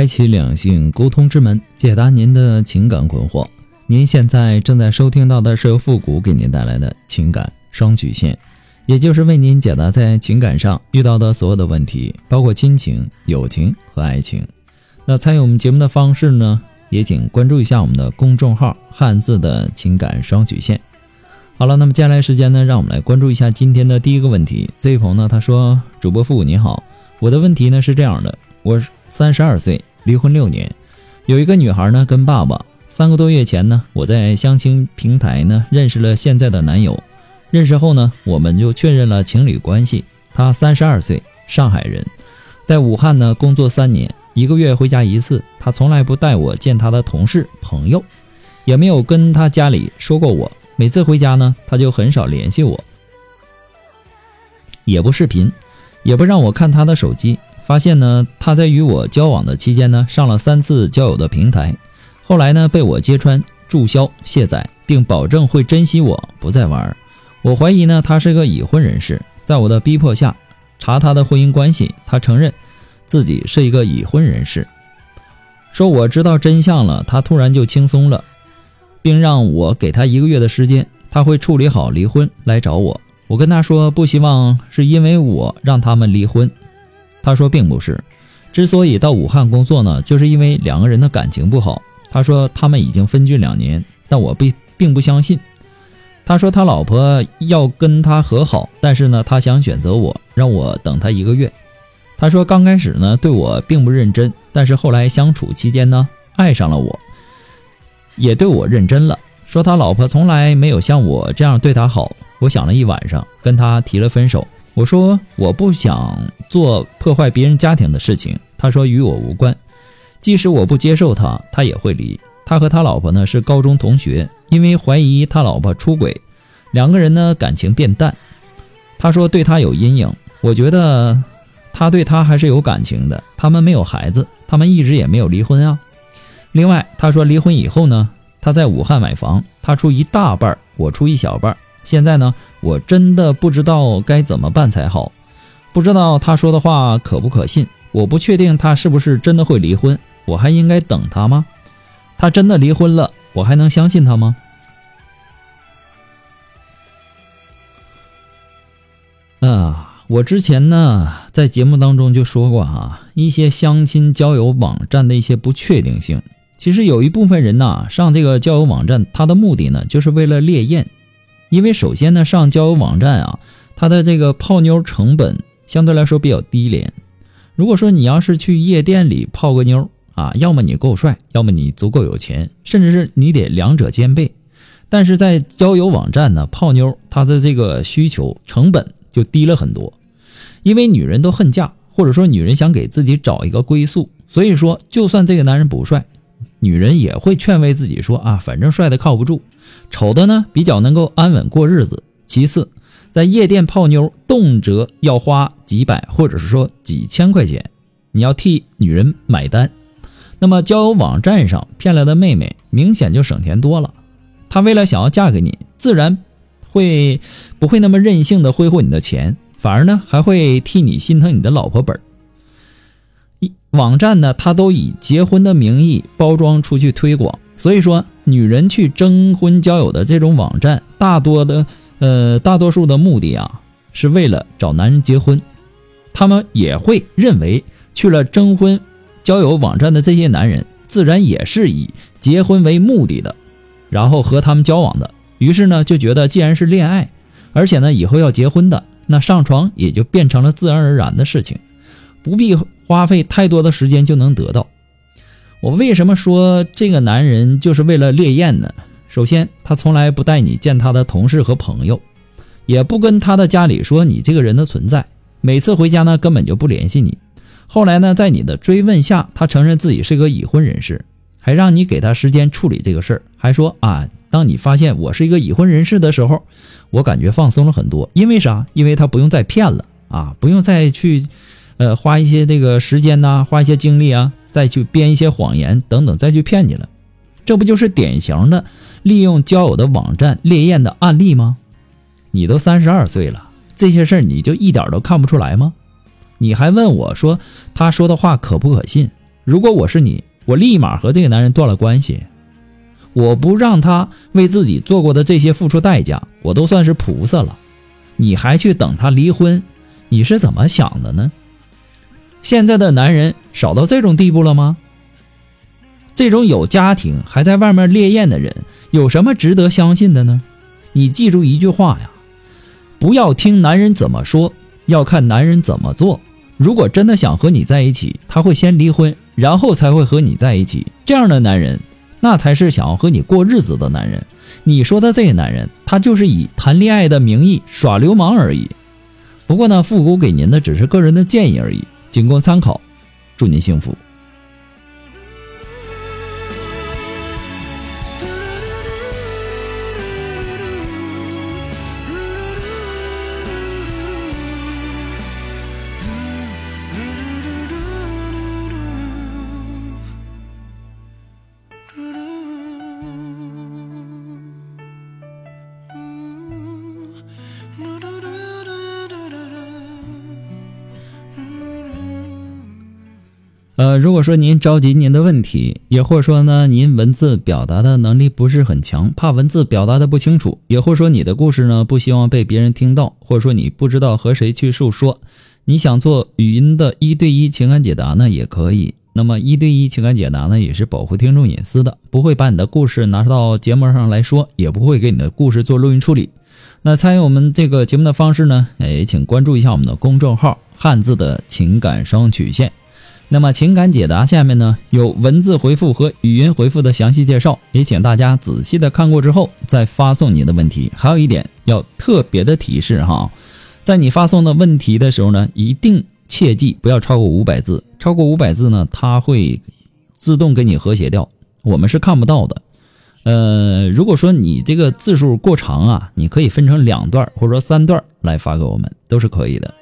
开启两性沟通之门，解答您的情感困惑。您现在正在收听到的是由复古给您带来的情感双曲线，也就是为您解答在情感上遇到的所有的问题，包括亲情、友情和爱情。那参与我们节目的方式呢，也请关注一下我们的公众号“汉字的情感双曲线”。好了，那么接下来时间呢，让我们来关注一下今天的第一个问题。这位朋友呢，他说：“主播复古你好，我的问题呢是这样的，我。”三十二岁，离婚六年，有一个女孩呢，跟爸爸。三个多月前呢，我在相亲平台呢认识了现在的男友。认识后呢，我们就确认了情侣关系。他三十二岁，上海人，在武汉呢工作三年，一个月回家一次。他从来不带我见他的同事朋友，也没有跟他家里说过我。每次回家呢，他就很少联系我，也不视频，也不让我看他的手机。发现呢，他在与我交往的期间呢，上了三次交友的平台，后来呢被我揭穿、注销、卸载，并保证会珍惜我，不再玩。我怀疑呢，他是个已婚人士。在我的逼迫下，查他的婚姻关系，他承认自己是一个已婚人士。说我知道真相了，他突然就轻松了，并让我给他一个月的时间，他会处理好离婚来找我。我跟他说，不希望是因为我让他们离婚。他说并不是，之所以到武汉工作呢，就是因为两个人的感情不好。他说他们已经分居两年，但我并并不相信。他说他老婆要跟他和好，但是呢，他想选择我，让我等他一个月。他说刚开始呢对我并不认真，但是后来相处期间呢爱上了我，也对我认真了。说他老婆从来没有像我这样对他好。我想了一晚上，跟他提了分手。我说我不想做破坏别人家庭的事情。他说与我无关，即使我不接受他，他也会离。他和他老婆呢是高中同学，因为怀疑他老婆出轨，两个人呢感情变淡。他说对他有阴影。我觉得他对他还是有感情的。他们没有孩子，他们一直也没有离婚啊。另外他说离婚以后呢，他在武汉买房，他出一大半，我出一小半。现在呢，我真的不知道该怎么办才好，不知道他说的话可不可信。我不确定他是不是真的会离婚，我还应该等他吗？他真的离婚了，我还能相信他吗？啊，我之前呢在节目当中就说过哈，一些相亲交友网站的一些不确定性。其实有一部分人呐上这个交友网站，他的目的呢就是为了猎艳。因为首先呢，上交友网站啊，它的这个泡妞成本相对来说比较低廉。如果说你要是去夜店里泡个妞啊，要么你够帅，要么你足够有钱，甚至是你得两者兼备。但是在交友网站呢，泡妞它的这个需求成本就低了很多。因为女人都恨嫁，或者说女人想给自己找一个归宿，所以说就算这个男人不帅，女人也会劝慰自己说啊，反正帅的靠不住。丑的呢，比较能够安稳过日子。其次，在夜店泡妞，动辄要花几百，或者是说几千块钱，你要替女人买单。那么交友网站上骗来的妹妹，明显就省钱多了。她为了想要嫁给你，自然会不会那么任性的挥霍你的钱，反而呢还会替你心疼你的老婆本。一网站呢，它都以结婚的名义包装出去推广。所以说，女人去征婚交友的这种网站，大多的，呃，大多数的目的啊，是为了找男人结婚。他们也会认为，去了征婚交友网站的这些男人，自然也是以结婚为目的的，然后和他们交往的。于是呢，就觉得既然是恋爱，而且呢，以后要结婚的，那上床也就变成了自然而然的事情，不必花费太多的时间就能得到。我为什么说这个男人就是为了烈焰呢？首先，他从来不带你见他的同事和朋友，也不跟他的家里说你这个人的存在。每次回家呢，根本就不联系你。后来呢，在你的追问下，他承认自己是个已婚人士，还让你给他时间处理这个事儿，还说啊，当你发现我是一个已婚人士的时候，我感觉放松了很多。因为啥？因为他不用再骗了啊，不用再去，呃，花一些这个时间呐，花一些精力啊，再去编一些谎言等等，再去骗你了。这不就是典型的利用交友的网站猎艳的案例吗？你都三十二岁了。这些事儿你就一点都看不出来吗？你还问我说他说的话可不可信？如果我是你，我立马和这个男人断了关系。我不让他为自己做过的这些付出代价，我都算是菩萨了。你还去等他离婚？你是怎么想的呢？现在的男人少到这种地步了吗？这种有家庭还在外面猎艳的人，有什么值得相信的呢？你记住一句话呀。不要听男人怎么说，要看男人怎么做。如果真的想和你在一起，他会先离婚，然后才会和你在一起。这样的男人，那才是想要和你过日子的男人。你说的这个男人，他就是以谈恋爱的名义耍流氓而已。不过呢，复古给您的只是个人的建议而已，仅供参考。祝您幸福。呃，如果说您着急您的问题，也或者说呢，您文字表达的能力不是很强，怕文字表达的不清楚，也或者说你的故事呢不希望被别人听到，或者说你不知道和谁去诉说，你想做语音的一对一情感解答呢，也可以。那么一对一情感解答呢，也是保护听众隐私的，不会把你的故事拿到节目上来说，也不会给你的故事做录音处理。那参与我们这个节目的方式呢，哎，请关注一下我们的公众号“汉字的情感双曲线”。那么情感解答下面呢有文字回复和语音回复的详细介绍，也请大家仔细的看过之后再发送你的问题。还有一点要特别的提示哈，在你发送的问题的时候呢，一定切记不要超过五百字，超过五百字呢，它会自动给你和谐掉，我们是看不到的。呃，如果说你这个字数过长啊，你可以分成两段或者说三段来发给我们，都是可以的。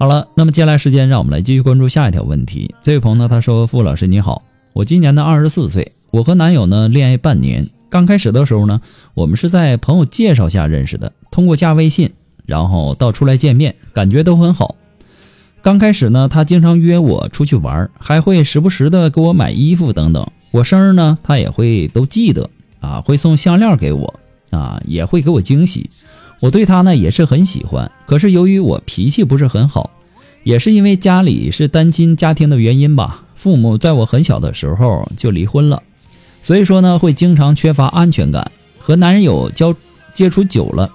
好了，那么接下来时间，让我们来继续关注下一条问题。这位朋友呢，他说：“傅老师你好，我今年呢二十四岁，我和男友呢恋爱半年。刚开始的时候呢，我们是在朋友介绍下认识的，通过加微信，然后到出来见面，感觉都很好。刚开始呢，他经常约我出去玩，还会时不时的给我买衣服等等。我生日呢，他也会都记得啊，会送项链给我啊，也会给我惊喜。”我对他呢也是很喜欢，可是由于我脾气不是很好，也是因为家里是单亲家庭的原因吧，父母在我很小的时候就离婚了，所以说呢会经常缺乏安全感。和男人有交接触久了，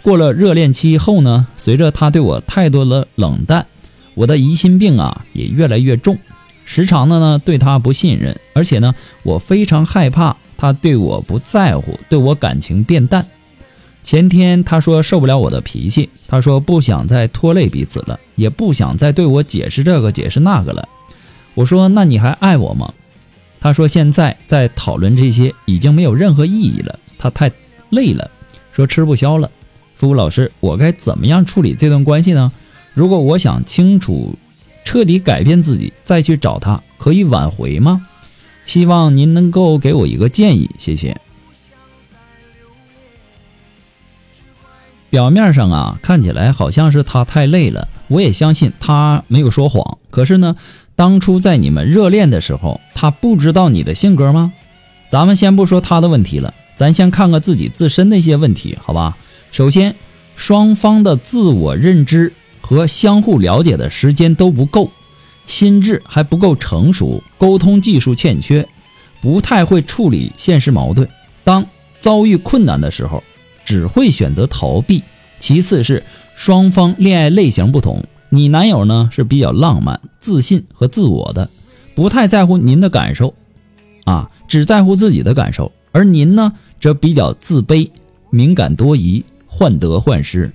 过了热恋期后呢，随着他对我太多的冷淡，我的疑心病啊也越来越重，时常的呢对他不信任，而且呢我非常害怕他对我不在乎，对我感情变淡。前天他说受不了我的脾气，他说不想再拖累彼此了，也不想再对我解释这个解释那个了。我说那你还爱我吗？他说现在在讨论这些已经没有任何意义了，他太累了，说吃不消了。付老师，我该怎么样处理这段关系呢？如果我想清楚，彻底改变自己，再去找他，可以挽回吗？希望您能够给我一个建议，谢谢。表面上啊，看起来好像是他太累了，我也相信他没有说谎。可是呢，当初在你们热恋的时候，他不知道你的性格吗？咱们先不说他的问题了，咱先看看自己自身的一些问题，好吧？首先，双方的自我认知和相互了解的时间都不够，心智还不够成熟，沟通技术欠缺，不太会处理现实矛盾。当遭遇困难的时候。只会选择逃避。其次是双方恋爱类型不同，你男友呢是比较浪漫、自信和自我的，不太在乎您的感受，啊，只在乎自己的感受；而您呢则比较自卑、敏感多疑、患得患失，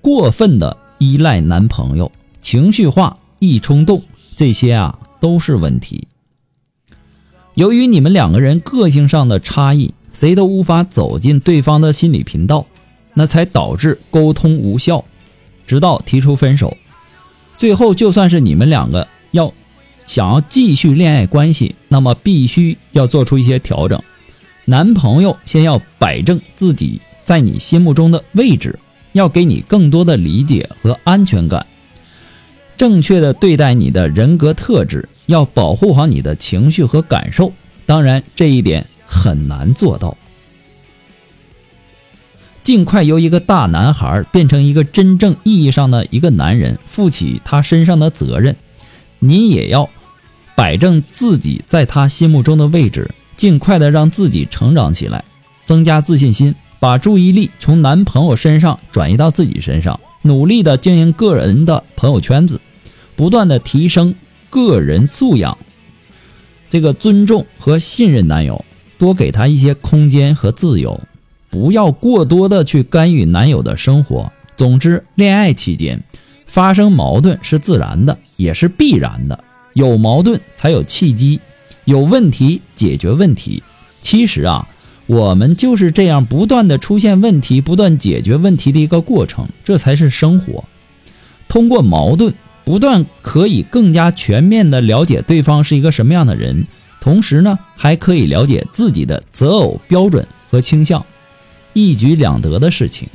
过分的依赖男朋友，情绪化、易冲动，这些啊都是问题。由于你们两个人个性上的差异，谁都无法走进对方的心理频道，那才导致沟通无效，直到提出分手。最后，就算是你们两个要想要继续恋爱关系，那么必须要做出一些调整。男朋友先要摆正自己在你心目中的位置，要给你更多的理解和安全感，正确的对待你的人格特质，要保护好你的情绪和感受。当然，这一点很难做到。尽快由一个大男孩变成一个真正意义上的一个男人，负起他身上的责任。你也要摆正自己在他心目中的位置。尽快的让自己成长起来，增加自信心，把注意力从男朋友身上转移到自己身上，努力的经营个人的朋友圈子，不断的提升个人素养。这个尊重和信任男友，多给他一些空间和自由，不要过多的去干预男友的生活。总之，恋爱期间发生矛盾是自然的，也是必然的，有矛盾才有契机。有问题解决问题，其实啊，我们就是这样不断的出现问题，不断解决问题的一个过程，这才是生活。通过矛盾，不断可以更加全面的了解对方是一个什么样的人，同时呢，还可以了解自己的择偶标准和倾向，一举两得的事情。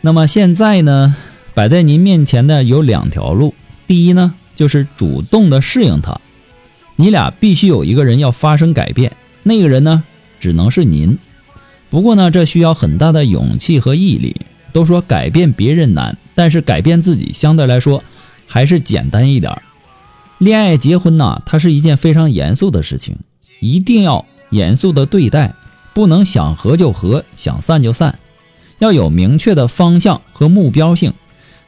那么现在呢，摆在您面前的有两条路，第一呢，就是主动的适应他。你俩必须有一个人要发生改变，那个人呢，只能是您。不过呢，这需要很大的勇气和毅力。都说改变别人难，但是改变自己相对来说还是简单一点儿。恋爱结婚呐，它是一件非常严肃的事情，一定要严肃的对待，不能想合就合，想散就散，要有明确的方向和目标性。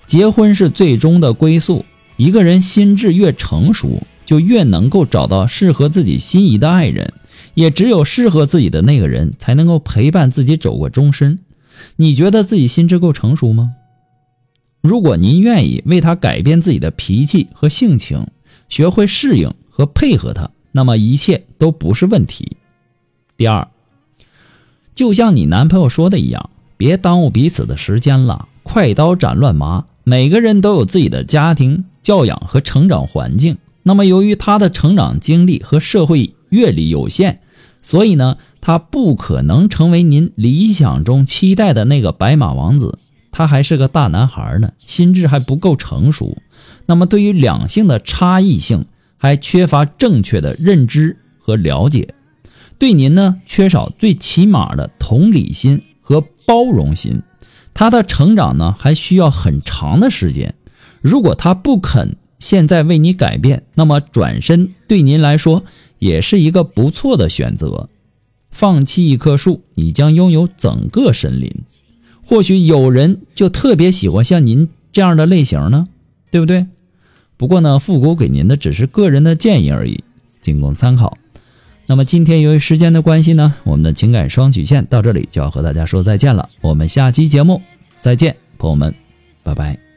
结婚是最终的归宿，一个人心智越成熟。就越能够找到适合自己心仪的爱人，也只有适合自己的那个人才能够陪伴自己走过终身。你觉得自己心智够成熟吗？如果您愿意为他改变自己的脾气和性情，学会适应和配合他，那么一切都不是问题。第二，就像你男朋友说的一样，别耽误彼此的时间了，快刀斩乱麻。每个人都有自己的家庭教养和成长环境。那么，由于他的成长经历和社会阅历有限，所以呢，他不可能成为您理想中期待的那个白马王子。他还是个大男孩呢，心智还不够成熟。那么，对于两性的差异性，还缺乏正确的认知和了解，对您呢，缺少最起码的同理心和包容心。他的成长呢，还需要很长的时间。如果他不肯，现在为你改变，那么转身对您来说也是一个不错的选择。放弃一棵树，你将拥有整个森林。或许有人就特别喜欢像您这样的类型呢，对不对？不过呢，复古给您的只是个人的建议而已，仅供参考。那么今天由于时间的关系呢，我们的情感双曲线到这里就要和大家说再见了。我们下期节目再见，朋友们，拜拜。